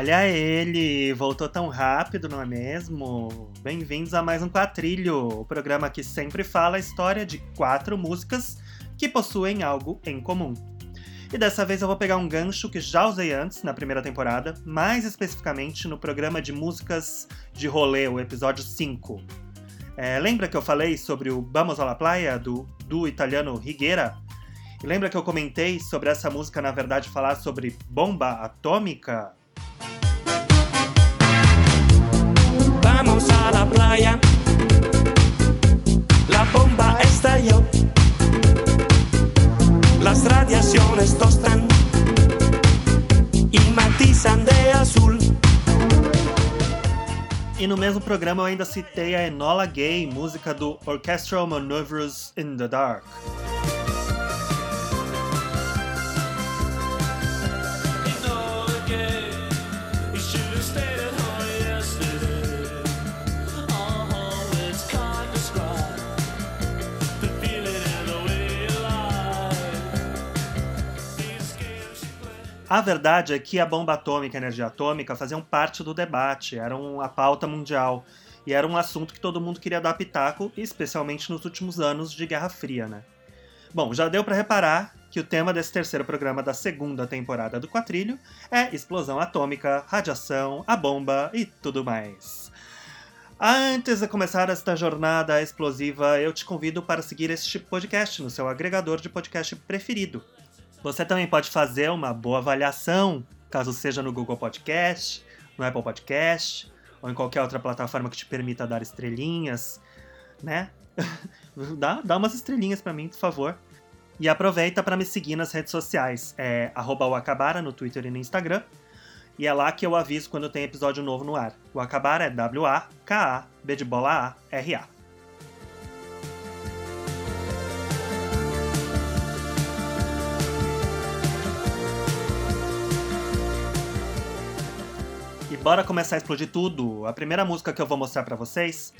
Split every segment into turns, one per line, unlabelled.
Olha ele, voltou tão rápido, não é mesmo? Bem-vindos a mais um Quatrilho, o programa que sempre fala a história de quatro músicas que possuem algo em comum. E dessa vez eu vou pegar um gancho que já usei antes, na primeira temporada, mais especificamente no programa de músicas de rolê, o episódio 5. É, lembra que eu falei sobre o Vamos alla Playa, do, do italiano Rigueira? Lembra que eu comentei sobre essa música, na verdade, falar sobre bomba atômica?
Vamos a la playa. La bomba estalló. Las radiaciones tostan y matizan de azul.
E no mesmo programa eu ainda citei a Enola Gay, música do Orchestral Manoeuvres in the Dark. A verdade é que a bomba atômica e a energia atômica faziam parte do debate, eram a pauta mundial. E era um assunto que todo mundo queria dar pitaco, especialmente nos últimos anos de Guerra Fria, né? Bom, já deu para reparar que o tema desse terceiro programa da segunda temporada do Quatrilho é explosão atômica, radiação, a bomba e tudo mais. Antes de começar esta jornada explosiva, eu te convido para seguir este podcast no seu agregador de podcast preferido. Você também pode fazer uma boa avaliação, caso seja no Google Podcast, no Apple Podcast, ou em qualquer outra plataforma que te permita dar estrelinhas, né? dá, dá umas estrelinhas para mim, por favor. E aproveita para me seguir nas redes sociais. É @o no Twitter e no Instagram. E é lá que eu aviso quando tem episódio novo no ar. O é W-A-K-A-B de bola A-R-A. Bora começar a explodir tudo. A primeira música que eu vou mostrar para vocês,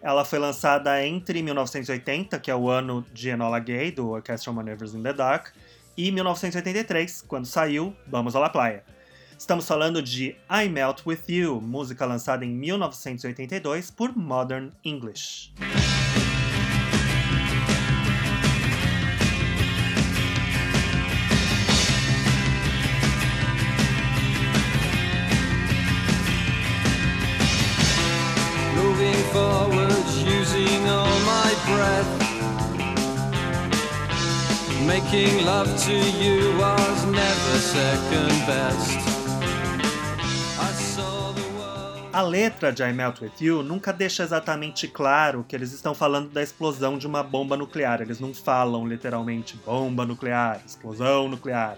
ela foi lançada entre 1980, que é o ano de Enola Gay, do Orchestral Maneuvers in the Dark, e 1983, quando saiu Vamos à la Playa. Estamos falando de I Melt With You, música lançada em 1982 por Modern English. Making love to you was never second best. A letra de I Melt With You nunca deixa exatamente claro que eles estão falando da explosão de uma bomba nuclear. Eles não falam literalmente bomba nuclear, explosão nuclear.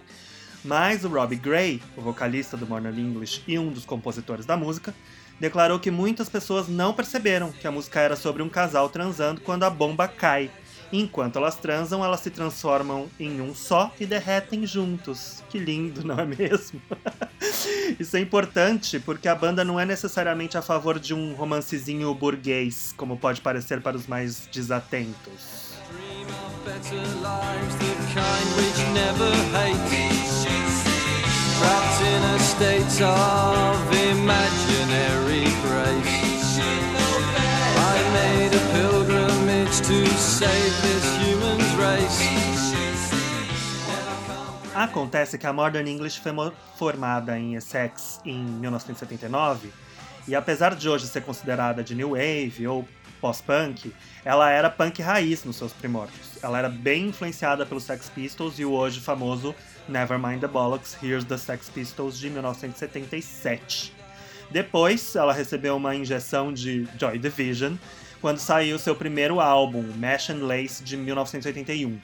Mas o Robbie Gray, o vocalista do Modern English e um dos compositores da música, declarou que muitas pessoas não perceberam que a música era sobre um casal transando quando a bomba cai Enquanto elas transam, elas se transformam em um só e derretem juntos. Que lindo, não é mesmo? Isso é importante porque a banda não é necessariamente a favor de um romancezinho burguês, como pode parecer para os mais desatentos. Acontece que a Modern English foi formada em Essex em 1979 e apesar de hoje ser considerada de new wave ou pós-punk, ela era punk raiz nos seus primórdios. Ela era bem influenciada pelos Sex Pistols e o hoje famoso Nevermind the Bollocks, Here's the Sex Pistols de 1977. Depois, ela recebeu uma injeção de Joy Division quando saiu seu primeiro álbum, Mash and Lace, de 1981.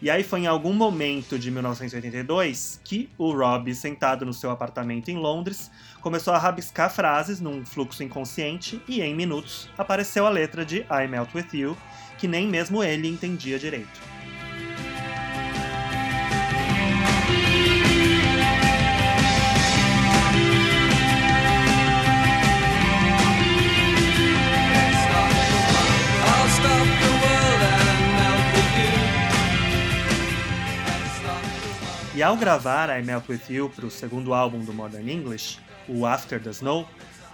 E aí foi em algum momento de 1982 que o Rob, sentado no seu apartamento em Londres, começou a rabiscar frases num fluxo inconsciente e em minutos apareceu a letra de I Melt With You, que nem mesmo ele entendia direito. E ao gravar I Melt With You para o segundo álbum do Modern English, o After the Snow,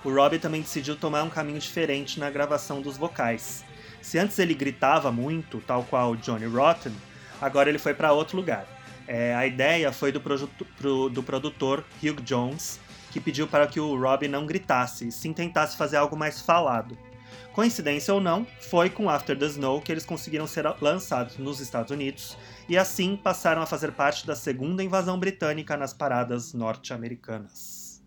o Robbie também decidiu tomar um caminho diferente na gravação dos vocais. Se antes ele gritava muito, tal qual Johnny Rotten, agora ele foi para outro lugar. É, a ideia foi do, pro, do produtor Hugh Jones, que pediu para que o Robbie não gritasse, sim tentasse fazer algo mais falado. Coincidência ou não, foi com After the Snow que eles conseguiram ser lançados nos Estados Unidos e assim passaram a fazer parte da segunda invasão britânica nas paradas norte-americanas.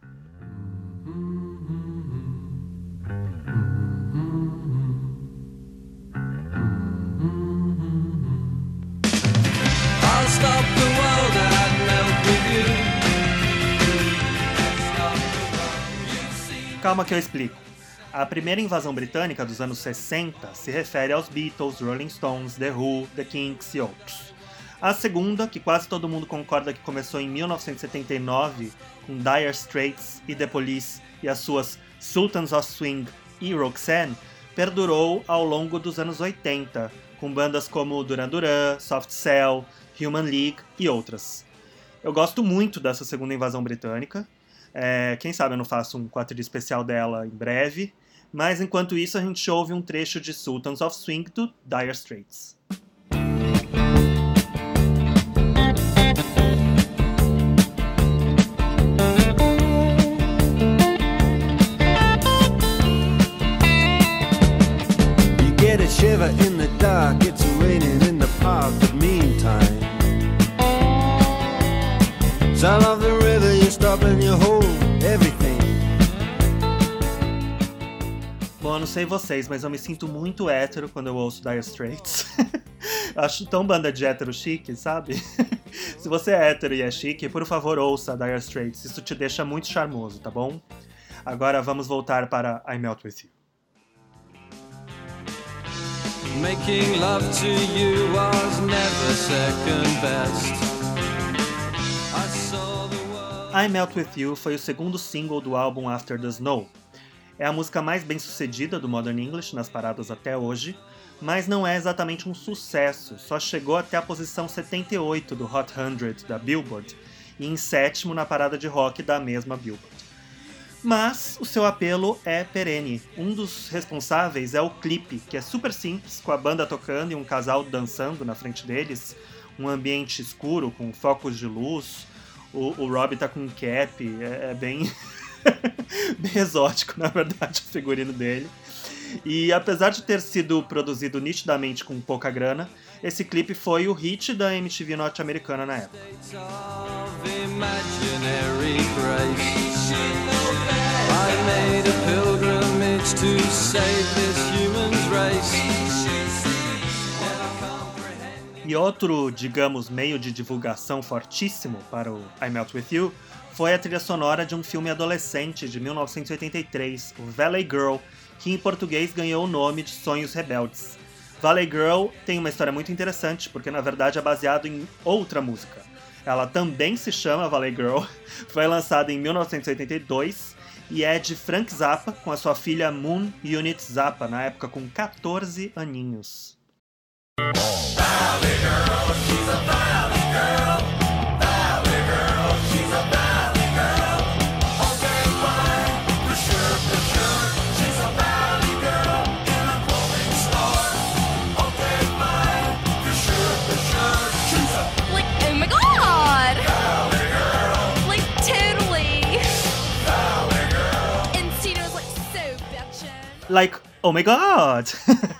Calma que eu explico. A primeira invasão britânica dos anos 60 se refere aos Beatles, Rolling Stones, The Who, The Kinks e outros. A segunda, que quase todo mundo concorda que começou em 1979, com Dire Straits e The Police e as suas Sultans of Swing e Roxanne, perdurou ao longo dos anos 80, com bandas como Duran Duran, Soft Cell, Human League e outras. Eu gosto muito dessa segunda invasão britânica. É, quem sabe eu não faço um quadrilho especial dela em breve. Mas enquanto isso, a gente ouve um trecho de Sultans of Swing do Dire Straits. Sei vocês, mas eu me sinto muito hétero quando eu ouço Dire Straits. Acho tão banda de hétero chique, sabe? Se você é hétero e é chique, por favor ouça Dire Straits. Isso te deixa muito charmoso, tá bom? Agora vamos voltar para I Melt With You. Making love to you was never second best. I, I Melt With You foi o segundo single do álbum After the Snow. É a música mais bem sucedida do Modern English nas paradas até hoje, mas não é exatamente um sucesso, só chegou até a posição 78 do Hot 100 da Billboard e em sétimo na parada de rock da mesma Billboard. Mas o seu apelo é perene. Um dos responsáveis é o clipe, que é super simples, com a banda tocando e um casal dançando na frente deles, um ambiente escuro com focos de luz. O, o Rob tá com um cap, é, é bem, bem exótico, na verdade, o figurino dele. E apesar de ter sido produzido nitidamente com pouca grana, esse clipe foi o hit da MTV norte-americana na época. E outro, digamos, meio de divulgação fortíssimo para o I Melt With You foi a trilha sonora de um filme adolescente de 1983, o Valley Girl, que em português ganhou o nome de Sonhos Rebeldes. Valley Girl tem uma história muito interessante, porque na verdade é baseado em outra música. Ela também se chama Valley Girl, foi lançada em 1982 e é de Frank Zappa com a sua filha Moon Unit Zappa, na época com 14 aninhos. Valley girl, like, oh my god!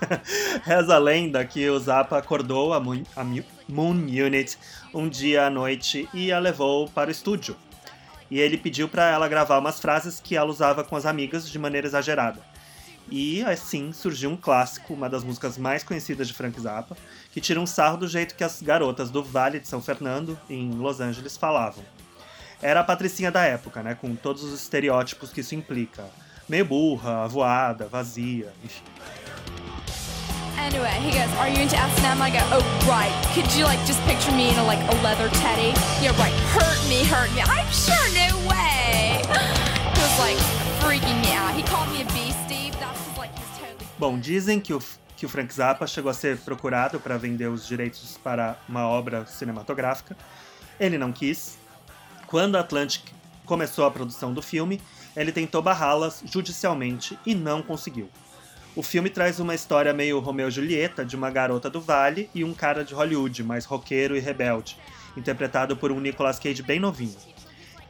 Reza a lenda que o Zappa acordou a Moon, a Moon Unit um dia à noite e a levou para o estúdio. E ele pediu para ela gravar umas frases que ela usava com as amigas de maneira exagerada. E assim surgiu um clássico, uma das músicas mais conhecidas de Frank Zappa, que tira um sarro do jeito que as garotas do Vale de São Fernando, em Los Angeles, falavam. Era a patricinha da época, né, com todos os estereótipos que isso implica meio burra, voada, vazia, enfim. Anyway, he goes, "Are you into S&M?" I go, "Oh, right. Could you like just picture me in a like a leather teddy? Yeah, right. Hurt me, hurt me. I'm sure, no way." He was like freaking me out. He called me a. That's like his totally. Bom, dizem que o que o Frank Zappa chegou a ser procurado para vender os direitos para uma obra cinematográfica. Ele não quis. Quando a Atlantic começou a produção do filme, ele tentou barrá-las judicialmente e não conseguiu. O filme traz uma história meio Romeu e Julieta de uma garota do Vale e um cara de Hollywood, mais roqueiro e rebelde, interpretado por um Nicolas Cage bem novinho.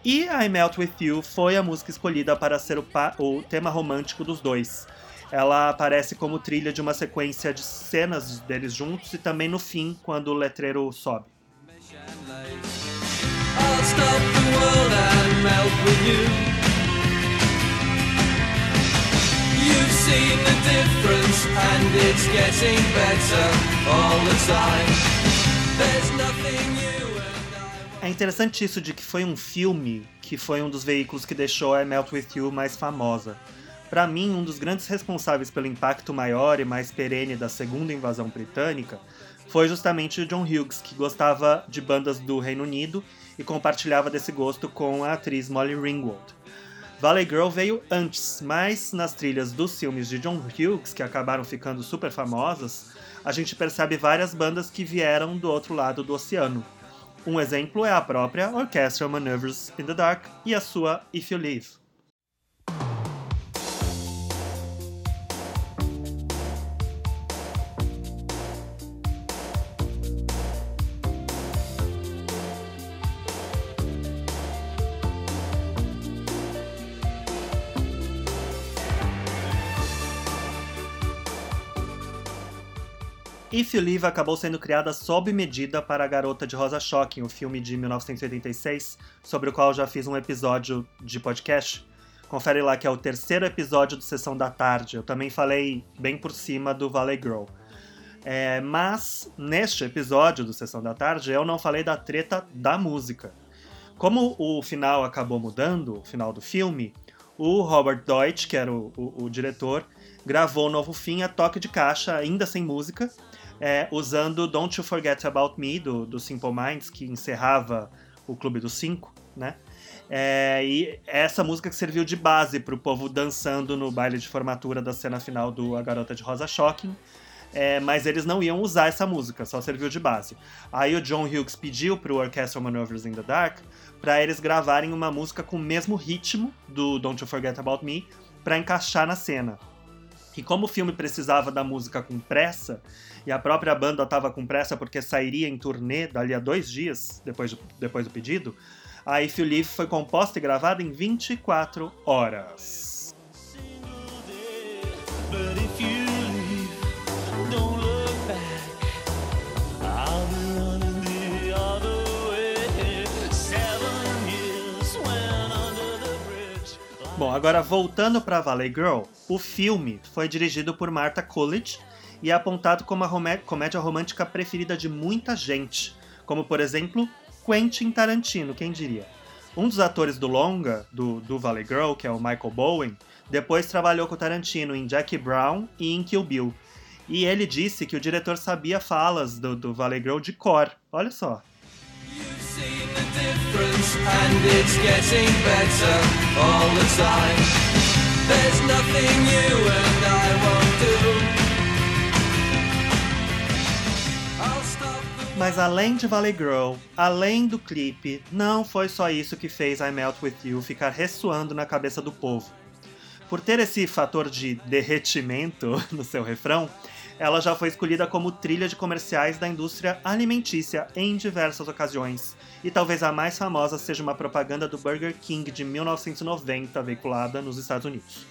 E I Melt With You foi a música escolhida para ser o, o tema romântico dos dois. Ela aparece como trilha de uma sequência de cenas deles juntos e também no fim, quando o letreiro sobe. I'll stop the world and melt with you. Seen the difference and it's getting better all the time. There's nothing I... É interessante isso de que foi um filme que foi um dos veículos que deixou a Melt With You mais famosa. Para mim, um dos grandes responsáveis pelo impacto maior e mais perene da segunda invasão britânica foi justamente o John Hughes, que gostava de bandas do Reino Unido e compartilhava desse gosto com a atriz Molly Ringwald. Valley Girl veio antes, mas nas trilhas dos filmes de John Hughes, que acabaram ficando super famosas, a gente percebe várias bandas que vieram do outro lado do oceano. Um exemplo é a própria Orchestral Maneuvers in the Dark e a sua If You Leave. If You Live acabou sendo criada sob medida para a Garota de Rosa Shocking, o filme de 1986, sobre o qual já fiz um episódio de podcast. Confere lá que é o terceiro episódio do Sessão da Tarde. Eu também falei bem por cima do Valley Girl. É, mas neste episódio do Sessão da Tarde eu não falei da treta da música. Como o final acabou mudando, o final do filme, o Robert Deutsch, que era o, o, o diretor, gravou o novo fim a toque de caixa, ainda sem música, é, usando Don't You Forget About Me, do, do Simple Minds, que encerrava o Clube dos Cinco, né? É, e essa música que serviu de base para o povo dançando no baile de formatura da cena final do A Garota de Rosa Shocking. É, mas eles não iam usar essa música, só serviu de base. Aí o John Hughes pediu para o Orchestral Maneuvers in the Dark para eles gravarem uma música com o mesmo ritmo do Don't You Forget About Me para encaixar na cena. E como o filme precisava da música com pressa, e a própria banda estava com pressa porque sairia em turnê dali a dois dias depois do, depois do pedido, a If You Live foi composta e gravada em 24 horas. Bom, agora voltando para Valley Girl, o filme foi dirigido por Martha Coolidge e é apontado como a comédia romântica preferida de muita gente, como por exemplo Quentin Tarantino, quem diria. Um dos atores do longa, do, do Valley Girl, que é o Michael Bowen, depois trabalhou com Tarantino em Jackie Brown e em Kill Bill. E ele disse que o diretor sabia falas do, do Valley Girl de cor. Olha só. There's nothing you and I won't do. Mas além de Valley Girl, além do clipe, não foi só isso que fez I Melt With You ficar ressoando na cabeça do povo. Por ter esse fator de derretimento no seu refrão, ela já foi escolhida como trilha de comerciais da indústria alimentícia em diversas ocasiões, e talvez a mais famosa seja uma propaganda do Burger King de 1990 veiculada nos Estados Unidos.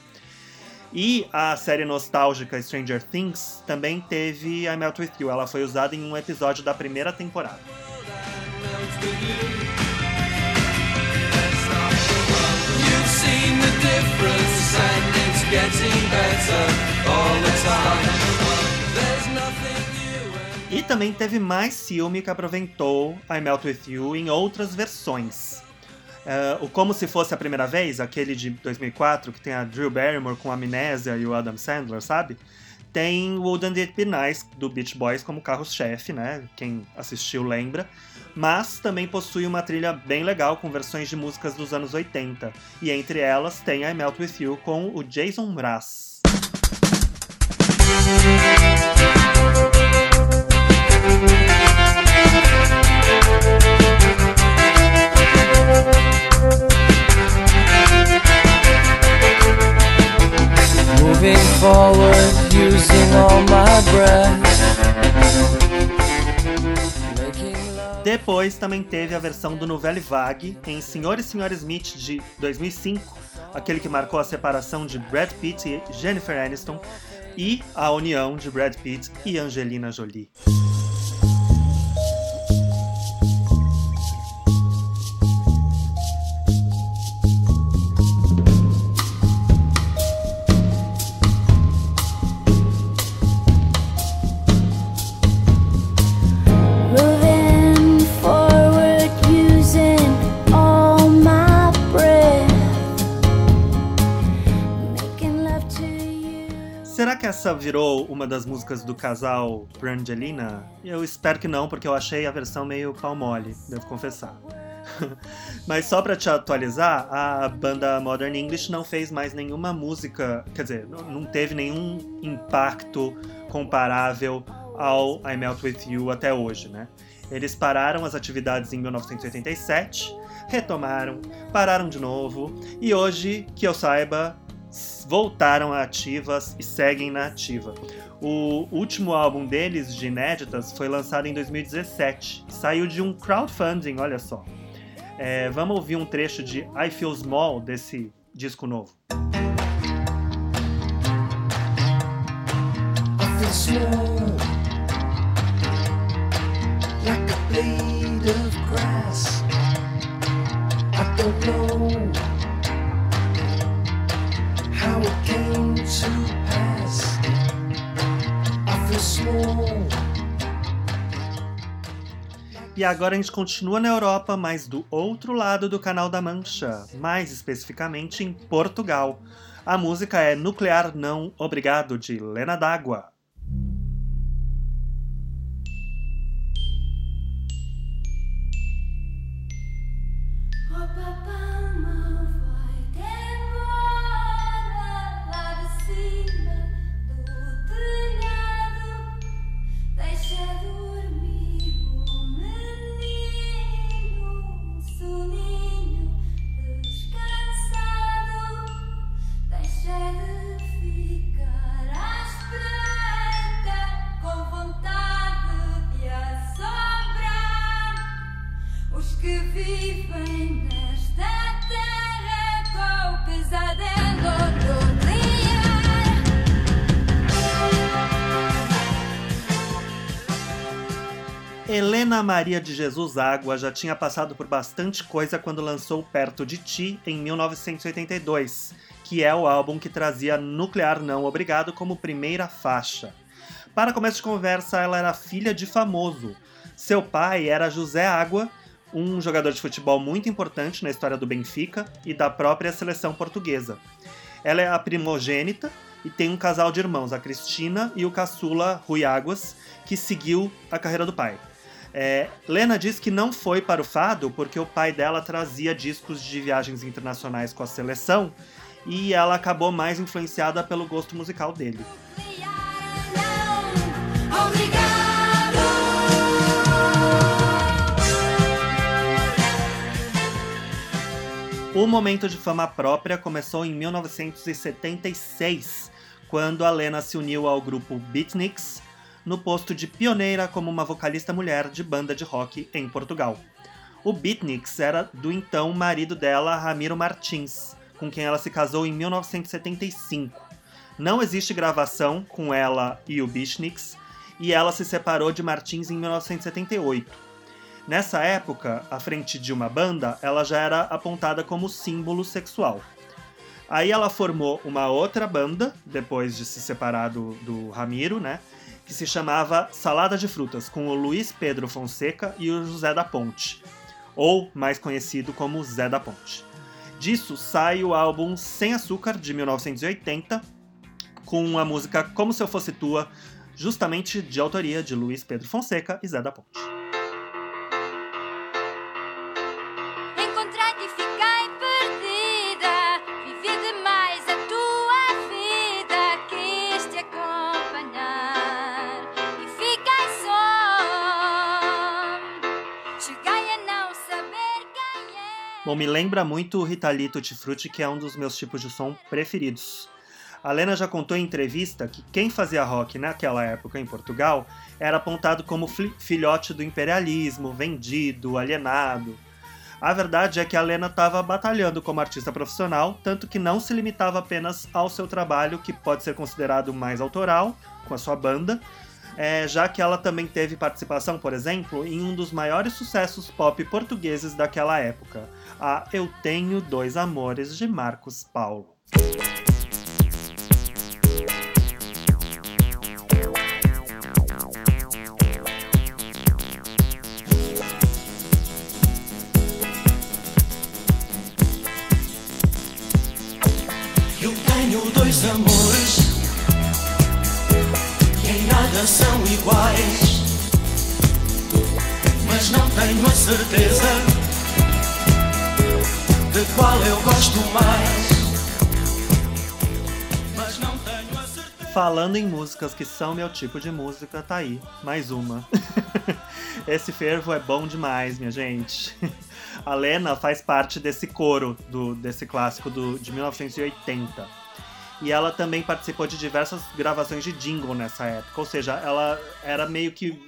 E a série nostálgica Stranger Things também teve I Melt With You. Ela foi usada em um episódio da primeira temporada. E também teve mais filme que aproveitou I Melt With You em outras versões. Uh, o Como Se Fosse a Primeira Vez, aquele de 2004, que tem a Drew Barrymore com a Amnésia e o Adam Sandler, sabe? Tem Wouldn't It Be Nice, do Beach Boys, como carro-chefe, né? Quem assistiu lembra. Mas também possui uma trilha bem legal com versões de músicas dos anos 80. E entre elas tem I Melt With You com o Jason Mraz. Depois também teve a versão do Nouvelle Vague em Senhor e Senhora Smith de 2005, aquele que marcou a separação de Brad Pitt e Jennifer Aniston, e a união de Brad Pitt e Angelina Jolie. Uma das músicas do casal Brangelina? Eu espero que não, porque eu achei a versão meio pau mole, devo confessar. Mas só pra te atualizar, a banda Modern English não fez mais nenhuma música, quer dizer, não- teve nenhum impacto comparável ao I Melt With You até hoje, né? Eles pararam as atividades em 1987, retomaram, pararam de novo, e hoje, que eu saiba, voltaram ativas e seguem na ativa. O último álbum deles, de inéditas, foi lançado em 2017. Saiu de um crowdfunding, olha só. É, vamos ouvir um trecho de I Feel Small desse disco novo.
I feel small,
E agora a gente continua na Europa, mas do outro lado do Canal da Mancha, mais especificamente em Portugal. A música é Nuclear Não Obrigado, de Lena D'Água. Maria de Jesus Água já tinha passado por bastante coisa quando lançou Perto de Ti em 1982, que é o álbum que trazia Nuclear Não Obrigado como primeira faixa. Para começo de conversa, ela era filha de famoso. Seu pai era José Água, um jogador de futebol muito importante na história do Benfica e da própria seleção portuguesa. Ela é a primogênita e tem um casal de irmãos, a Cristina e o caçula Rui Águas, que seguiu a carreira do pai. É, Lena diz que não foi para o fado porque o pai dela trazia discos de viagens internacionais com a seleção e ela acabou mais influenciada pelo gosto musical dele. O momento de fama própria começou em 1976, quando a Lena se uniu ao grupo Beatniks, no posto de pioneira como uma vocalista mulher de banda de rock em Portugal. O Beatniks era do então marido dela, Ramiro Martins, com quem ela se casou em 1975. Não existe gravação com ela e o Beatniks, e ela se separou de Martins em 1978. Nessa época, à frente de uma banda, ela já era apontada como símbolo sexual. Aí ela formou uma outra banda, depois de se separar do, do Ramiro, né? Que se chamava Salada de Frutas, com o Luiz Pedro Fonseca e o José da Ponte, ou mais conhecido como Zé da Ponte. Disso sai o álbum Sem Açúcar, de 1980, com a música Como Se Eu Fosse Tua, justamente de autoria de Luiz Pedro Fonseca e Zé da Ponte. Bom, me lembra muito o Ritalito Tutti Frutti, que é um dos meus tipos de som preferidos. A Lena já contou em entrevista que quem fazia rock naquela época em Portugal era apontado como fi- filhote do imperialismo, vendido, alienado. A verdade é que a Lena estava batalhando como artista profissional, tanto que não se limitava apenas ao seu trabalho, que pode ser considerado mais autoral, com a sua banda, é, já que ela também teve participação, por exemplo, em um dos maiores sucessos pop portugueses daquela época, a Eu Tenho Dois Amores de Marcos Paulo.
Eu tenho dois amores que em nada são iguais, mas não tenho a certeza de qual eu gosto mais.
Falando em músicas que são meu tipo de música, tá aí, mais uma. Esse fervo é bom demais, minha gente. A Lena faz parte desse coro do, desse clássico do, de 1980. E ela também participou de diversas gravações de jingle nessa época. Ou seja, ela era meio que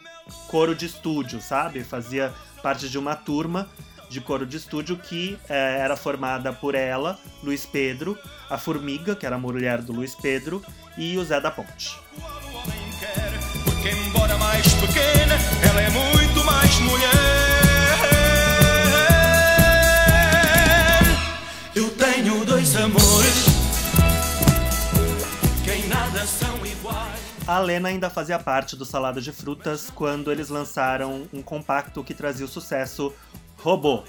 coro de estúdio, sabe? Fazia parte de uma turma de coro de estúdio que eh, era formada por ela, Luiz Pedro, a Formiga, que era a mulher do Luiz Pedro, e o Zé da Ponte.
O homem quer, porque embora mais pequena, ela é muito mais mulher.
Eu tenho dois amores que em nada são iguais.
A Lena ainda fazia parte do Salada de Frutas quando eles lançaram um compacto que trazia o sucesso Robô.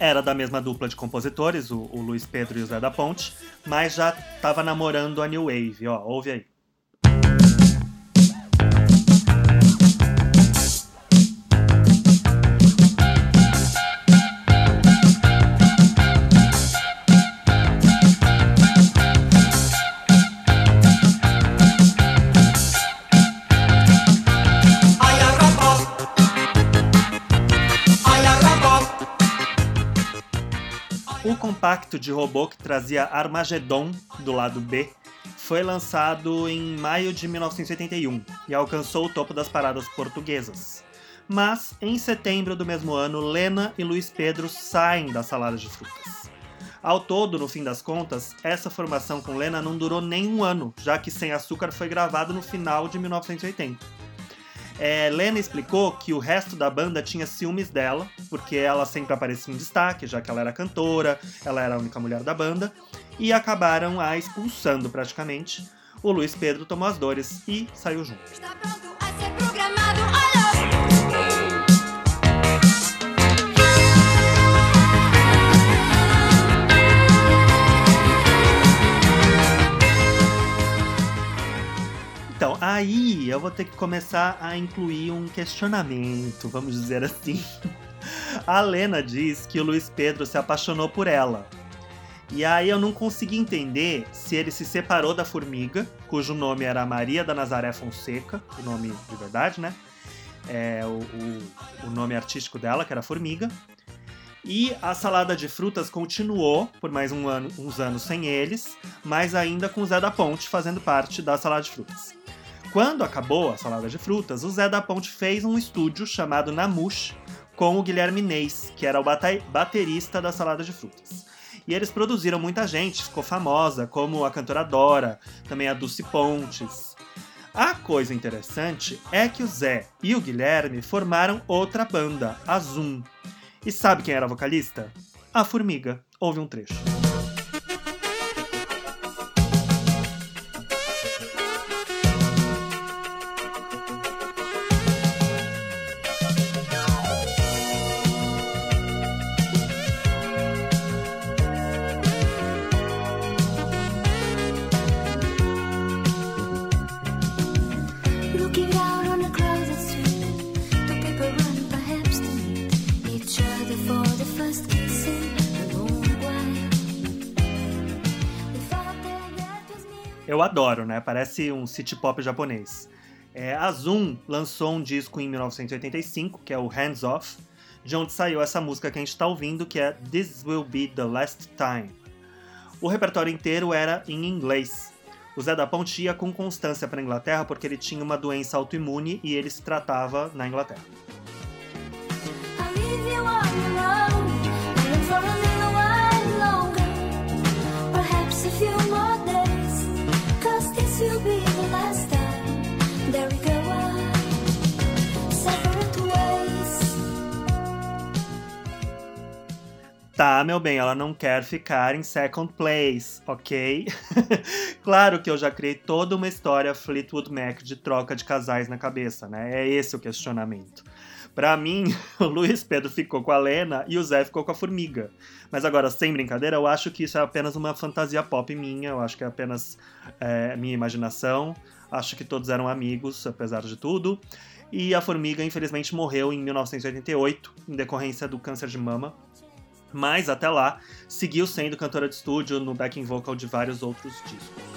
Era da mesma dupla de compositores, o, o Luiz Pedro e o Zé da Ponte, mas já tava namorando a New Wave, ó, ouve aí. Compacto de robô que trazia Armageddon do lado B foi lançado em maio de 1981 e alcançou o topo das paradas portuguesas. Mas, em setembro do mesmo ano, Lena e Luiz Pedro saem da salada de frutas. Ao todo, no fim das contas, essa formação com Lena não durou nem um ano, já que Sem Açúcar foi gravado no final de 1980. É, Lena explicou que o resto da banda tinha ciúmes dela, porque ela sempre aparecia em destaque, já que ela era cantora, ela era a única mulher da banda, e acabaram a expulsando praticamente. O Luiz Pedro tomou as dores e saiu junto. Aí eu vou ter que começar a incluir um questionamento, vamos dizer assim. A Lena diz que o Luiz Pedro se apaixonou por ela. E aí eu não consegui entender se ele se separou da formiga, cujo nome era Maria da Nazaré Fonseca, o nome de verdade, né? É o, o, o nome artístico dela, que era Formiga. E a salada de frutas continuou por mais um ano, uns anos sem eles, mas ainda com o Zé da Ponte fazendo parte da salada de frutas. Quando acabou a salada de frutas, o Zé da Ponte fez um estúdio chamado Namush com o Guilherme Neis, que era o baterista da salada de frutas. E eles produziram muita gente, ficou famosa, como a cantora Dora, também a Dulce Pontes. A coisa interessante é que o Zé e o Guilherme formaram outra banda, a Zoom. E sabe quem era a vocalista? A Formiga. Houve um trecho. Eu adoro, né? Parece um city pop japonês. É, a Zoom lançou um disco em 1985, que é o Hands Off, de onde saiu essa música que a gente está ouvindo, que é This Will Be the Last Time. O repertório inteiro era em inglês, O Zé da Ponte ia com constância para Inglaterra porque ele tinha uma doença autoimune e ele se tratava na Inglaterra. Tá, meu bem, ela não quer ficar em second place, ok? claro que eu já criei toda uma história Fleetwood Mac de troca de casais na cabeça, né? É esse o questionamento. Pra mim, o Luiz Pedro ficou com a Lena e o Zé ficou com a Formiga. Mas agora, sem brincadeira, eu acho que isso é apenas uma fantasia pop minha, eu acho que é apenas é, minha imaginação. Acho que todos eram amigos, apesar de tudo. E a Formiga, infelizmente, morreu em 1988, em decorrência do câncer de mama. Mas até lá, seguiu sendo cantora de estúdio no backing vocal de vários outros discos.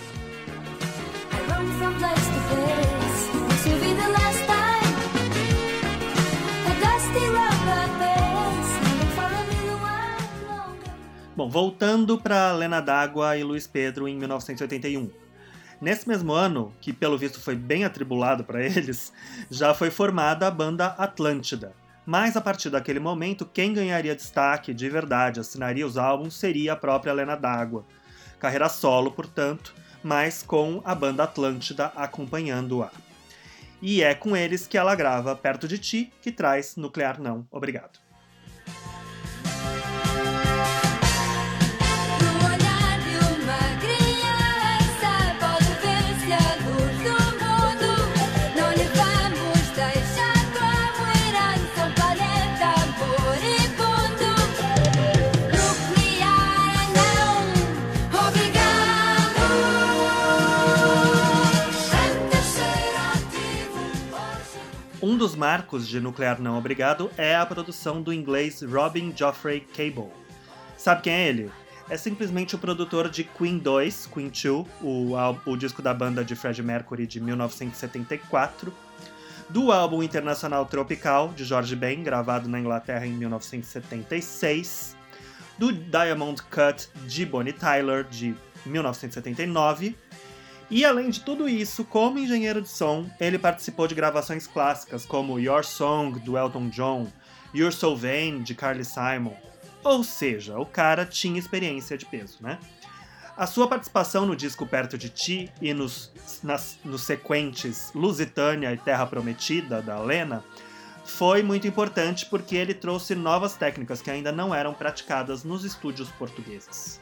Bom, voltando para Lena D'Água e Luiz Pedro em 1981. Nesse mesmo ano, que pelo visto foi bem atribulado para eles, já foi formada a banda Atlântida. Mas a partir daquele momento, quem ganharia destaque de verdade, assinaria os álbuns, seria a própria Lena D'Água. Carreira solo, portanto, mas com a banda Atlântida acompanhando-a. E é com eles que ela grava Perto de Ti, que traz Nuclear Não, Obrigado. Dos marcos de Nuclear Não Obrigado é a produção do inglês Robin Geoffrey Cable. Sabe quem é ele? É simplesmente o produtor de Queen 2, Queen 2, o, o disco da banda de Freddie Mercury de 1974, do álbum internacional Tropical, de George Ben, gravado na Inglaterra em 1976, do Diamond Cut, de Bonnie Tyler, de 1979, e além de tudo isso, como engenheiro de som, ele participou de gravações clássicas como Your Song, do Elton John, You're So Vain, de Carly Simon. Ou seja, o cara tinha experiência de peso, né? A sua participação no disco Perto de Ti e nos, nas, nos sequentes Lusitânia e Terra Prometida, da Lena, foi muito importante porque ele trouxe novas técnicas que ainda não eram praticadas nos estúdios portugueses.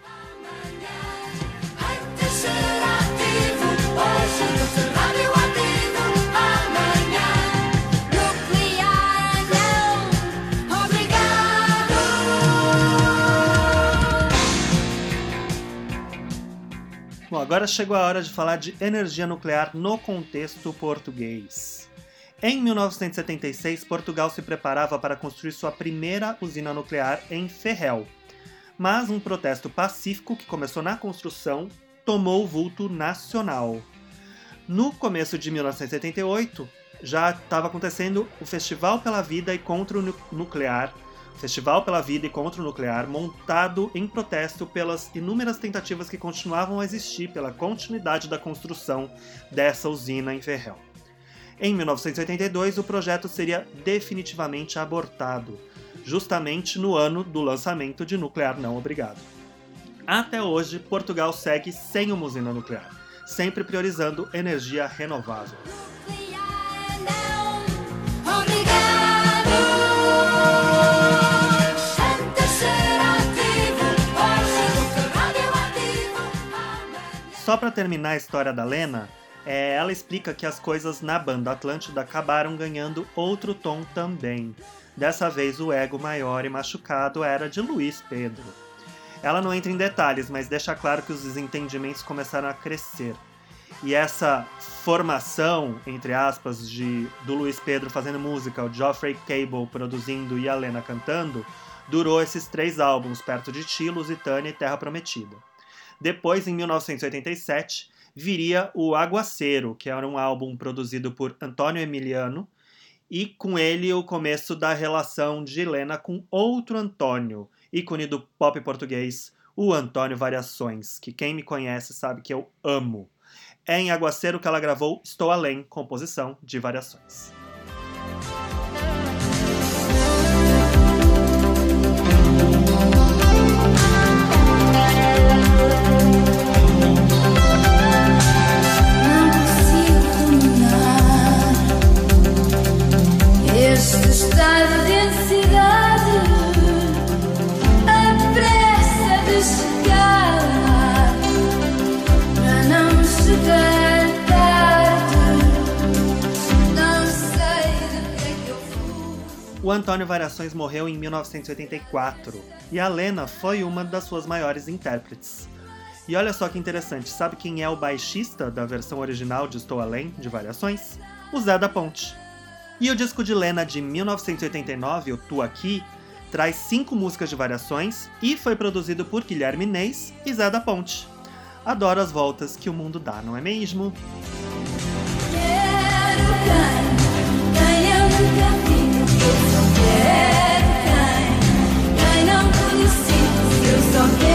Agora chegou a hora de falar de energia nuclear no contexto português. Em 1976, Portugal se preparava para construir sua primeira usina nuclear em Ferrel. Mas um protesto pacífico que começou na construção tomou o vulto nacional. No começo de 1978, já estava acontecendo o Festival pela Vida e contra o Nu- Nuclear, Festival pela Vida e contra o Nuclear, montado em protesto pelas inúmeras tentativas que continuavam a existir pela continuidade da construção dessa usina em Ferrel. Em 1982, o projeto seria definitivamente abortado, justamente no ano do lançamento de Nuclear Não Obrigado. Até hoje, Portugal segue sem uma usina nuclear, sempre priorizando energia renovável.
Nuclear não, obrigado.
Só para terminar a história da Lena, é, ela explica que as coisas na banda Atlântida acabaram ganhando outro tom também. Dessa vez o ego maior e machucado era de Luiz Pedro. Ela não entra em detalhes, mas deixa claro que os desentendimentos começaram a crescer. E essa formação, entre aspas, de, do Luiz Pedro fazendo música, o Geoffrey Cable produzindo e a Lena cantando, durou esses três álbuns, Perto de Ti, Lusitânia e Terra Prometida. Depois, em 1987, viria o Aguaceiro, que era um álbum produzido por Antônio Emiliano, e com ele o começo da relação de Helena com outro Antônio, ícone do pop português, o Antônio Variações, que quem me conhece sabe que eu amo. é em Aguaceiro que ela gravou Estou Além, composição de variações. O Antônio Variações morreu em 1984 e a Lena foi uma das suas maiores intérpretes. E olha só que interessante, sabe quem é o baixista da versão original de Estou Além, de Variações? O Zé da Ponte. E o disco de Lena de 1989, o Tu Aqui, traz cinco músicas de variações e foi produzido por Guilherme Neis e Zé da Ponte. Adoro as voltas que o mundo dá, não é mesmo?
Quero quem, quem eu só quero quem, quem não. Eu só quero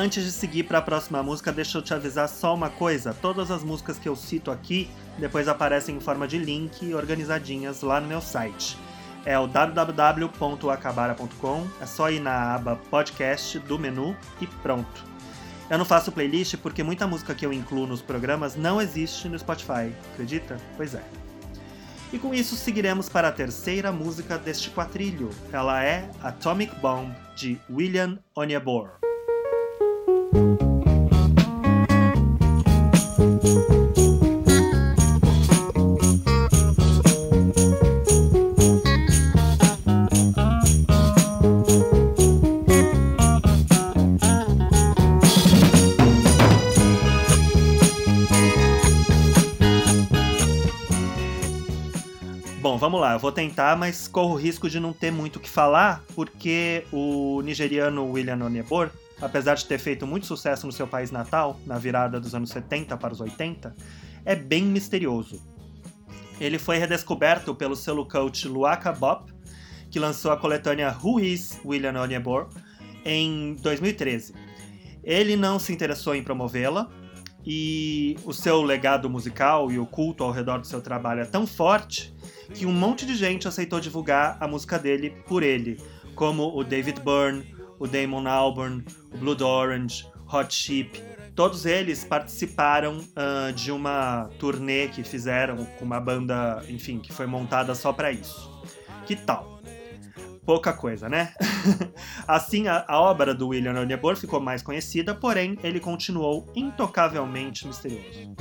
Antes de seguir para a próxima música, deixa eu te avisar só uma coisa: todas as músicas que eu cito aqui depois aparecem em forma de link organizadinhas lá no meu site. É o www.acabara.com, é só ir na aba podcast do menu e pronto. Eu não faço playlist porque muita música que eu incluo nos programas não existe no Spotify, acredita? Pois é. E com isso seguiremos para a terceira música deste quadrilho. Ela é Atomic Bomb de William Onyebor. Bom, vamos lá, eu vou tentar, mas corro o risco de não ter muito o que falar, porque o nigeriano William Onyebor, apesar de ter feito muito sucesso no seu país natal, na virada dos anos 70 para os 80, é bem misterioso. Ele foi redescoberto pelo selo coach Luaka Bop, que lançou a coletânea Who is William Onyebor em 2013. Ele não se interessou em promovê-la, e o seu legado musical e o culto ao redor do seu trabalho é tão forte que um monte de gente aceitou divulgar a música dele por ele, como o David Byrne, o Damon Albarn, o Blood Orange, Hot Chip. Todos eles participaram ah, de uma turnê que fizeram com uma banda, enfim, que foi montada só para isso. Que tal? Pouca coisa, né? assim, a, a obra do William Onyebor ficou mais conhecida, porém, ele continuou intocavelmente misterioso.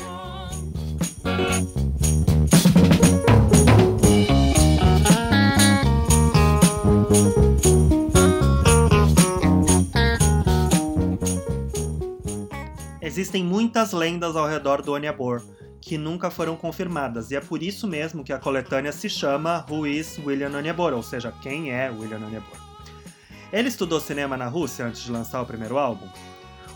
Existem muitas lendas ao redor do Onyebor que nunca foram confirmadas, e é por isso mesmo que a coletânea se chama Who is William Onyebor, ou seja, quem é William Onyebor. Ele estudou cinema na Rússia antes de lançar o primeiro álbum.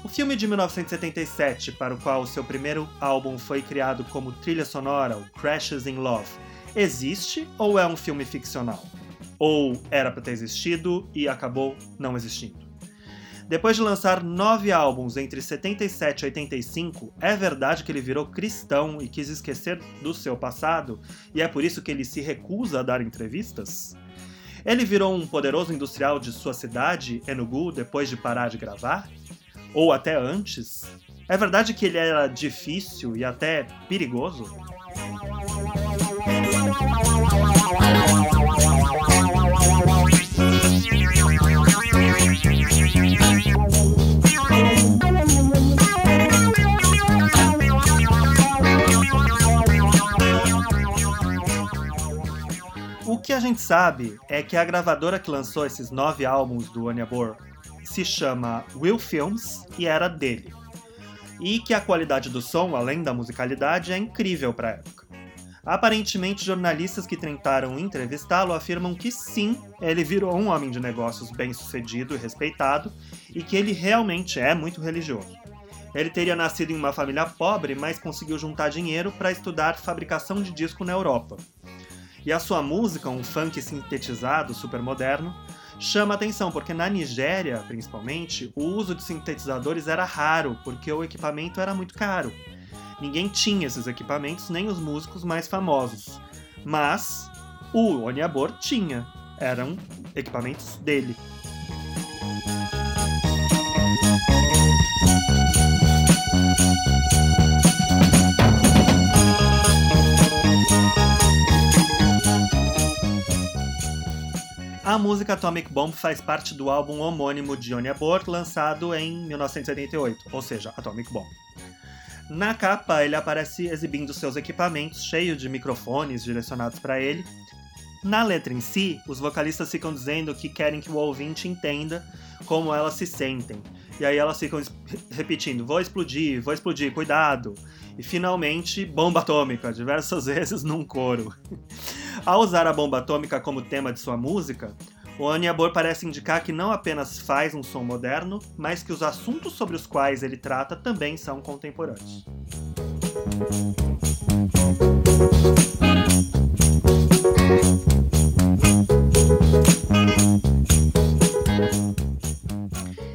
O filme de 1977, para o qual o seu primeiro álbum foi criado como trilha sonora, o Crashes in Love, existe ou é um filme ficcional? Ou era para ter existido e acabou não existindo? Depois de lançar nove álbuns entre 77 e 85, é verdade que ele virou cristão e quis esquecer do seu passado, e é por isso que ele se recusa a dar entrevistas? Ele virou um poderoso industrial de sua cidade, Enugu, depois de parar de gravar? Ou até antes? É verdade que ele era difícil e até perigoso? Que a gente sabe é que a gravadora que lançou esses nove álbuns do Onyebor se chama Will Films e era dele. E que a qualidade do som, além da musicalidade, é incrível para a época. Aparentemente, jornalistas que tentaram entrevistá-lo afirmam que sim, ele virou um homem de negócios bem-sucedido e respeitado e que ele realmente é muito religioso. Ele teria nascido em uma família pobre, mas conseguiu juntar dinheiro para estudar fabricação de disco na Europa. E a sua música, um funk sintetizado super moderno, chama atenção, porque na Nigéria, principalmente, o uso de sintetizadores era raro, porque o equipamento era muito caro. Ninguém tinha esses equipamentos, nem os músicos mais famosos. Mas o Oniabor tinha. Eram equipamentos dele. A música Atomic Bomb faz parte do álbum homônimo de Oniabor, lançado em 1978, ou seja, Atomic Bomb. Na capa, ele aparece exibindo seus equipamentos, cheio de microfones direcionados para ele. Na letra em si, os vocalistas ficam dizendo que querem que o ouvinte entenda como elas se sentem. E aí elas ficam repetindo: vou explodir, vou explodir, cuidado. E finalmente, bomba atômica, diversas vezes num coro. Ao usar a bomba atômica como tema de sua música, o Aniabor parece indicar que não apenas faz um som moderno, mas que os assuntos sobre os quais ele trata também são contemporâneos.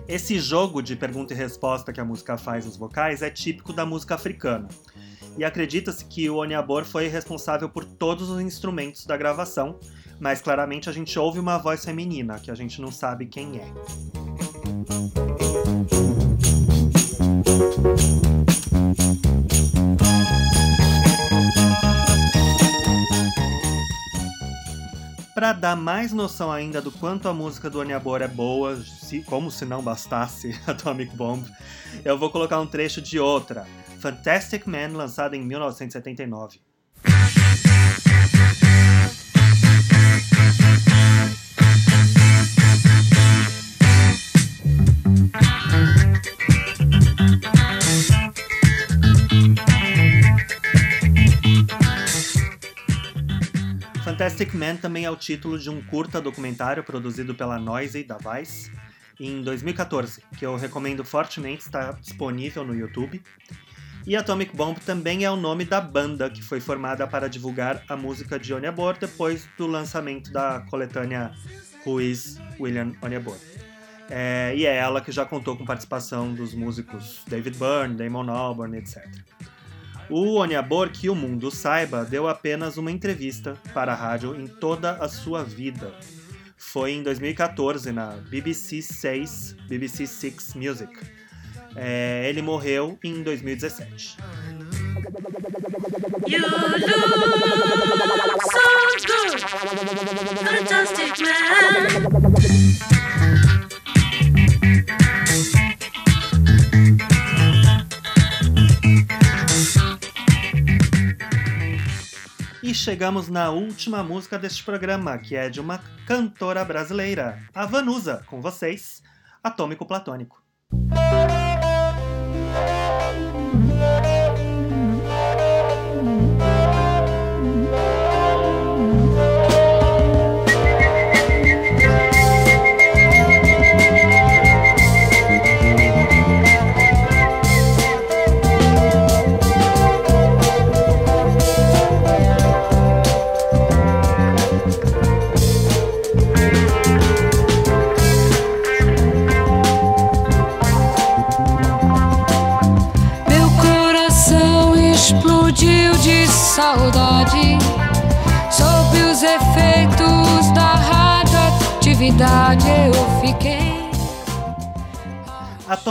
Esse jogo de pergunta e resposta que a música faz nos vocais é típico da música africana. E acredita-se que o Oniabor foi responsável por todos os instrumentos da gravação, mas claramente a gente ouve uma voz feminina, que a gente não sabe quem é. Para dar mais noção ainda do quanto a música do Oniabor é boa, se- como se não bastasse Atomic Bomb, eu vou colocar um trecho de outra, Fantastic Man, lançada em 1979. Fantastic Man também é o título de um curta documentário produzido pela Noisy da Vice em 2014, que eu recomendo fortemente, está disponível no YouTube. E Atomic Bomb também é o nome da banda que foi formada para divulgar a música de Oniabor depois do lançamento da coletânea Who is William Oniabor. É, e é ela que já contou com participação dos músicos David Byrne, Damon Albarn, etc. O Oniabor, que o mundo saiba, deu apenas uma entrevista para a rádio em toda a sua vida. Foi em 2014 na BBC 6, BBC Six Music. É, ele morreu em 2017.
You look so good.
E chegamos na última música deste programa, que é de uma cantora brasileira, a Vanusa, com vocês, Atômico Platônico.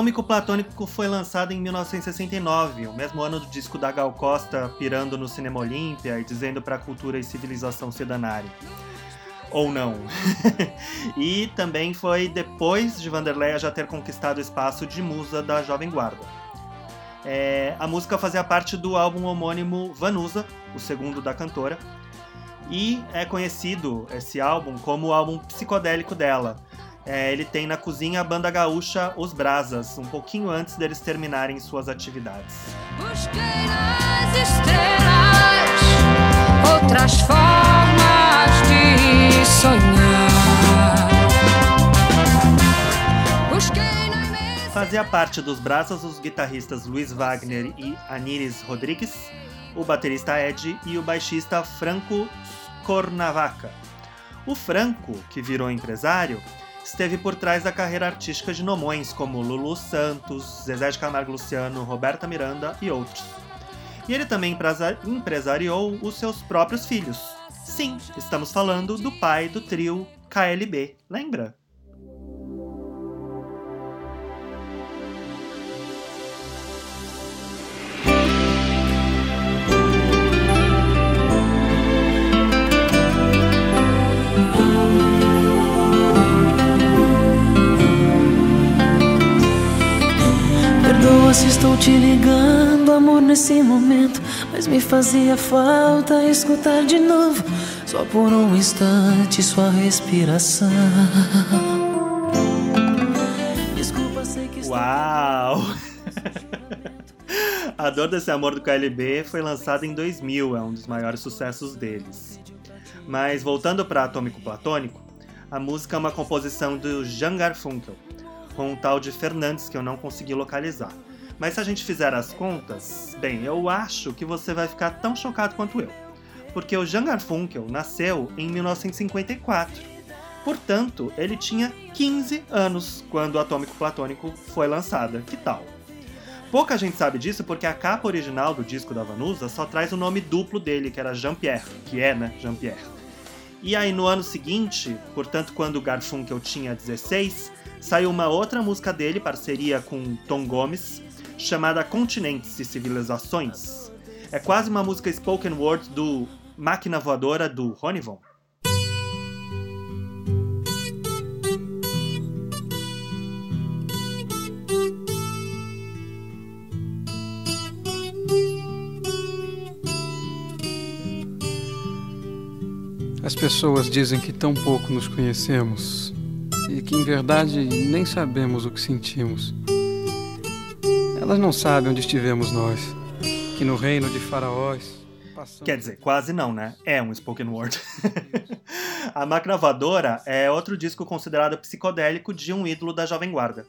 Atômico Platônico foi lançado em 1969, o mesmo ano do disco da Gal Costa pirando no Cinema Olímpia e dizendo para a cultura e civilização se danarem. Ou não. e também foi depois de Vanderleia já ter conquistado o espaço de musa da Jovem Guarda. É, a música fazia parte do álbum homônimo Vanusa, o segundo da cantora, e é conhecido esse álbum como o álbum psicodélico dela, é, ele tem na cozinha a banda gaúcha Os Brasas, um pouquinho antes deles terminarem suas atividades.
Busquei nas estrelas outras formas de sonhar. Busquei.
Fazia parte dos Brasas os guitarristas Luiz Wagner e Aníris Rodrigues, o baterista Ed e o baixista Franco Cornavaca. O Franco, que virou empresário, esteve por trás da carreira artística de nomões como Lulu Santos, Zezé de Camargo Luciano, Roberta Miranda e outros. E ele também empresa- empresariou os seus próprios filhos. Sim, estamos falando do pai do trio KLB, lembra?
Se estou te ligando, amor, nesse momento. Mas me fazia falta escutar de novo, só por um instante, sua respiração. Desculpa, sei que estou
Uau! A Dor desse Amor do KLB foi lançada em 2000, é um dos maiores sucessos deles. Mas voltando para Atômico Platônico, a música é uma composição do Jean Garfunkel, com um tal de Fernandes que eu não consegui localizar. Mas se a gente fizer as contas, bem, eu acho que você vai ficar tão chocado quanto eu. Porque o Jean Garfunkel nasceu em 1954. Portanto, ele tinha 15 anos quando o Atômico Platônico foi lançada. Que tal? Pouca gente sabe disso porque a capa original do disco da Vanusa só traz o nome duplo dele, que era Jean-Pierre, que é, né, Jean-Pierre. E aí no ano seguinte, portanto quando o Garfunkel tinha 16, saiu uma outra música dele, parceria com Tom Gomes, chamada Continentes e Civilizações. É quase uma música spoken word do Máquina Voadora do Ronivon.
As pessoas dizem que tão pouco nos conhecemos e que em verdade nem sabemos o que sentimos. Elas não sabem onde estivemos nós, que no reino de faraós passamos...
Quer dizer, quase não, né? É um spoken word. a Máquina Voadora é outro disco considerado psicodélico de um ídolo da Jovem Guarda.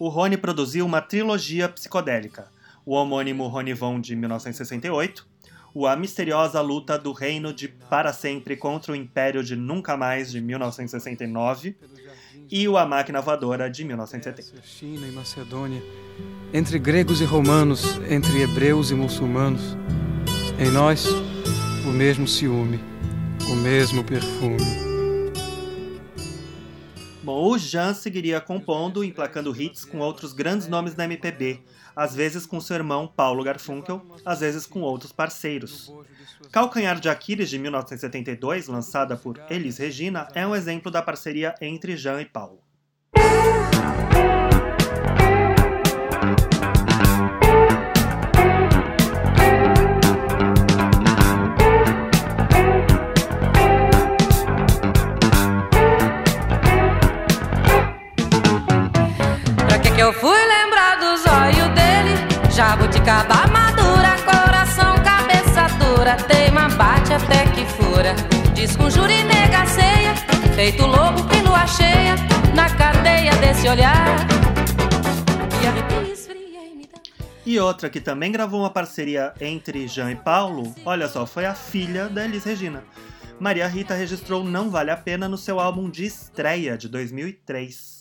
O Rony produziu uma trilogia psicodélica, o homônimo Ronivon de 1968, o A Misteriosa Luta do Reino de Para Sempre contra o Império de Nunca Mais de 1969 e o A Máquina Voadora de 1970.
China e Macedônia, entre gregos e romanos, entre hebreus e muçulmanos. Em nós, o mesmo ciúme, o mesmo perfume.
Bom, o Jean seguiria compondo e emplacando hits com outros grandes nomes da MPB, às vezes com seu irmão Paulo Garfunkel, às vezes com outros parceiros. Calcanhar de Aquiles de 1972, lançada por Elis Regina, é um exemplo da parceria entre Jean e Paulo.
Desse olhar. E
outra que também gravou uma parceria entre Jean e Paulo, olha só, foi a filha da Elis Regina. Maria Rita registrou Não Vale a Pena no seu álbum de estreia de 2003.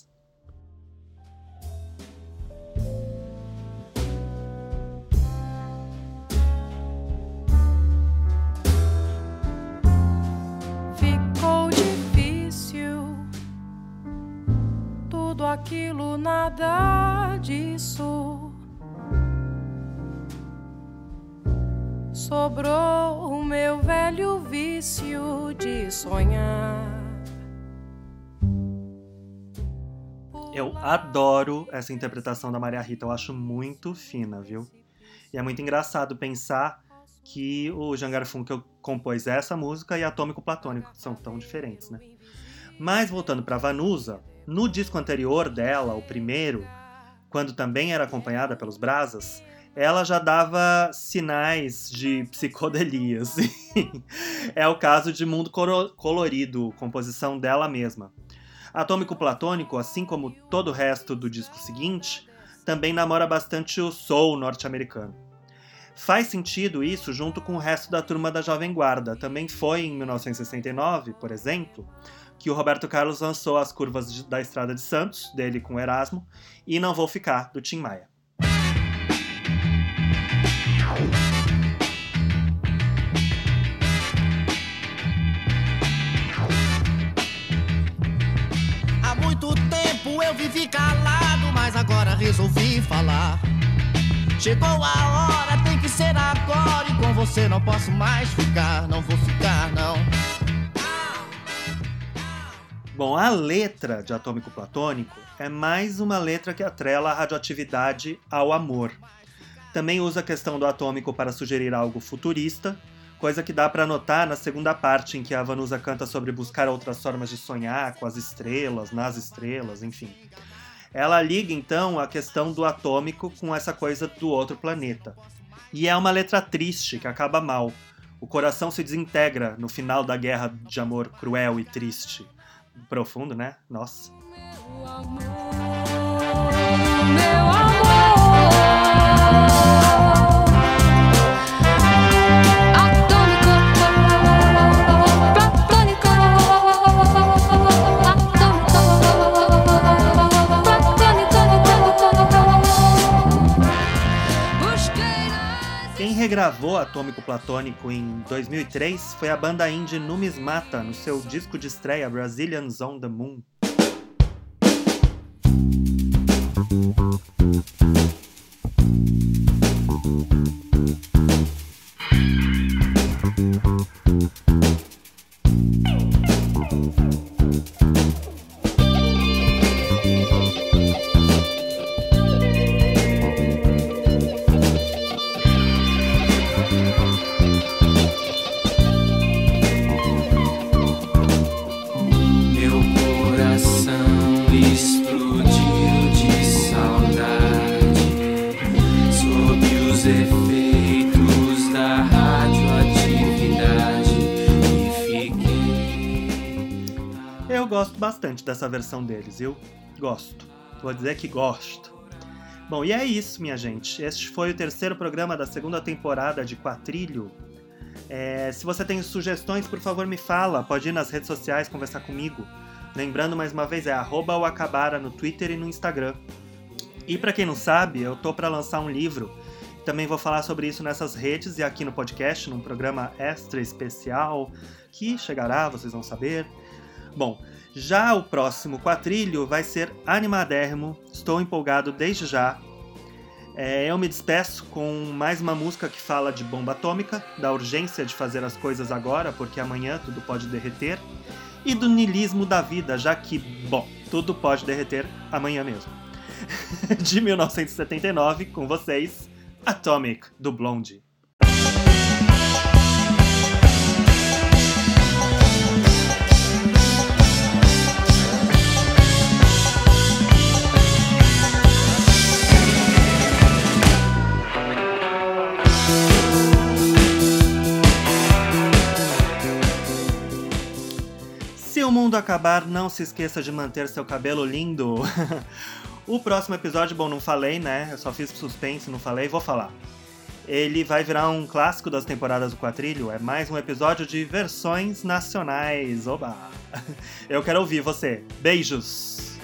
Tudo aquilo, nada disso. Sobrou o meu velho vício de sonhar.
Eu adoro essa interpretação da Maria Rita, eu acho muito fina, viu? E é muito engraçado pensar que o Jean Garfunkel compôs essa música e Atômico Platônico, que são tão diferentes, né? Mas voltando para Vanusa, no disco anterior dela, o primeiro, quando também era acompanhada pelos Brasas, ela já dava sinais de psicodelia, assim. É o caso de Mundo Colorido, composição dela mesma. Atômico Platônico, assim como todo o resto do disco seguinte, também namora bastante o soul norte-americano. Faz sentido isso junto com o resto da turma da Jovem Guarda. Também foi em 1969, por exemplo, que o Roberto Carlos lançou as curvas da Estrada de Santos, dele com Erasmo, e Não Vou Ficar, do Tim Maia.
Há muito tempo eu vivi calado, mas agora resolvi falar. Chegou a hora, tem que ser agora. E com você não posso mais ficar, não vou ficar, não.
Bom, a letra de Atômico Platônico é mais uma letra que atrela a radioatividade ao amor. Também usa a questão do atômico para sugerir algo futurista, coisa que dá para notar na segunda parte em que a Vanusa canta sobre buscar outras formas de sonhar com as estrelas, nas estrelas, enfim. Ela liga então a questão do atômico com essa coisa do outro planeta. E é uma letra triste que acaba mal. O coração se desintegra no final da guerra de amor cruel e triste. Profundo, né? Nossa. Quem regravou Atômico Platônico em 2003 foi a banda indie Numismata no seu disco de estreia Brazilians on the Moon. Gosto bastante dessa versão deles, viu? Gosto. Vou dizer que gosto. Bom, e é isso, minha gente. Este foi o terceiro programa da segunda temporada de Quatrilho. É, se você tem sugestões, por favor, me fala. Pode ir nas redes sociais conversar comigo. Lembrando mais uma vez, é arroba o Acabara no Twitter e no Instagram. E para quem não sabe, eu tô para lançar um livro. Também vou falar sobre isso nessas redes e aqui no podcast, num programa extra especial que chegará, vocês vão saber. Bom, já o próximo quatrilho vai ser animadérrimo. Estou empolgado desde já. É, eu me despeço com mais uma música que fala de bomba atômica, da urgência de fazer as coisas agora, porque amanhã tudo pode derreter, e do nilismo da vida, já que, bom, tudo pode derreter amanhã mesmo. de 1979, com vocês, Atomic, do Blondie. O mundo acabar, não se esqueça de manter seu cabelo lindo. o próximo episódio, bom, não falei, né? Eu só fiz suspense, não falei, vou falar. Ele vai virar um clássico das temporadas do Quatrilho. É mais um episódio de versões nacionais. Oba! Eu quero ouvir você. Beijos!